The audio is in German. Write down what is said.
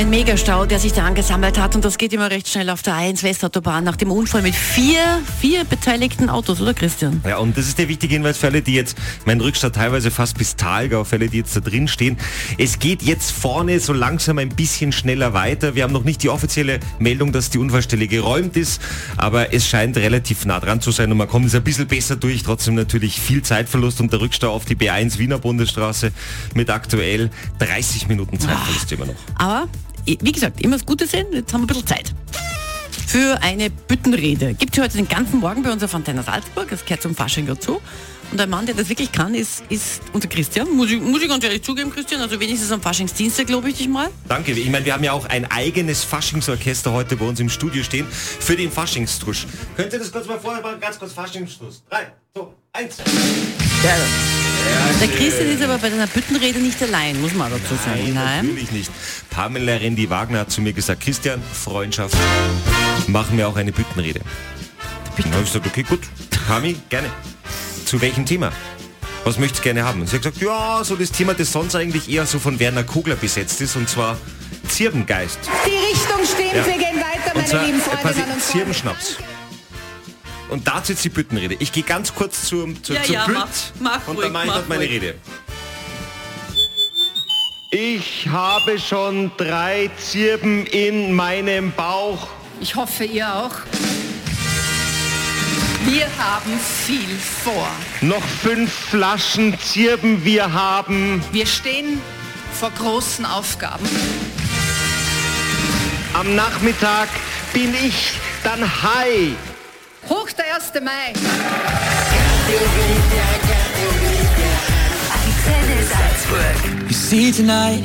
Ein Megastau, der sich da angesammelt hat und das geht immer recht schnell auf der A1 Westautobahn nach dem Unfall mit vier, vier beteiligten Autos, oder Christian? Ja, und das ist der wichtige Hinweis für alle, die jetzt, mein Rückstau teilweise fast bis Talgau, für alle, die jetzt da drin stehen. Es geht jetzt vorne so langsam ein bisschen schneller weiter. Wir haben noch nicht die offizielle Meldung, dass die Unfallstelle geräumt ist, aber es scheint relativ nah dran zu sein und man kommt jetzt ein bisschen besser durch. Trotzdem natürlich viel Zeitverlust und der Rückstau auf die B1 Wiener Bundesstraße mit aktuell 30 Minuten Zeitverlust immer noch. Aber, wie gesagt, immer das Gute sehen, jetzt haben wir ein bisschen Zeit. Für eine Büttenrede. Gibt es heute den ganzen Morgen bei uns auf Antenne Salzburg, das gehört zum Fasching dazu. Und ein Mann, der das wirklich kann, ist, ist unser Christian. Muss ich, muss ich ganz ehrlich zugeben, Christian. Also wenigstens am Faschingsdienstag, glaube ich dich mal. Danke. Ich meine, wir haben ja auch ein eigenes Faschingsorchester heute bei uns im Studio stehen für den Faschingstrusch. Könnt ihr das kurz mal vorher machen? Ganz kurz Faschingstrusch. Drei, zwei, eins. Ja. Der Christian ist aber bei deiner Büttenrede nicht allein, muss man dazu sagen. Nein, natürlich nicht. Pamela Rendi-Wagner hat zu mir gesagt, Christian, Freundschaft, machen wir auch eine Büttenrede. Bitte. habe ich gesagt, okay, gut, Pami, gerne. Zu welchem Thema? Was möchtest du gerne haben? Und sie hat gesagt, ja, so das Thema, das sonst eigentlich eher so von Werner Kogler besetzt ist, und zwar Zirbengeist. Die Richtung stimmt, ja. wir gehen weiter, meine zwar, lieben Freunde. Quasi Zirbenschnaps. Und dazu jetzt die Büttenrede. Ich gehe ganz kurz zur, zur, ja, zur ja, Bütt mach, mach und ruhig, dann mache ich mach dort meine ruhig. Rede. Ich habe schon drei Zirben in meinem Bauch. Ich hoffe, ihr auch. Wir haben viel vor. Noch fünf Flaschen Zirben wir haben. Wir stehen vor großen Aufgaben. Am Nachmittag bin ich dann high. Hoch der 1. Mai. You see tonight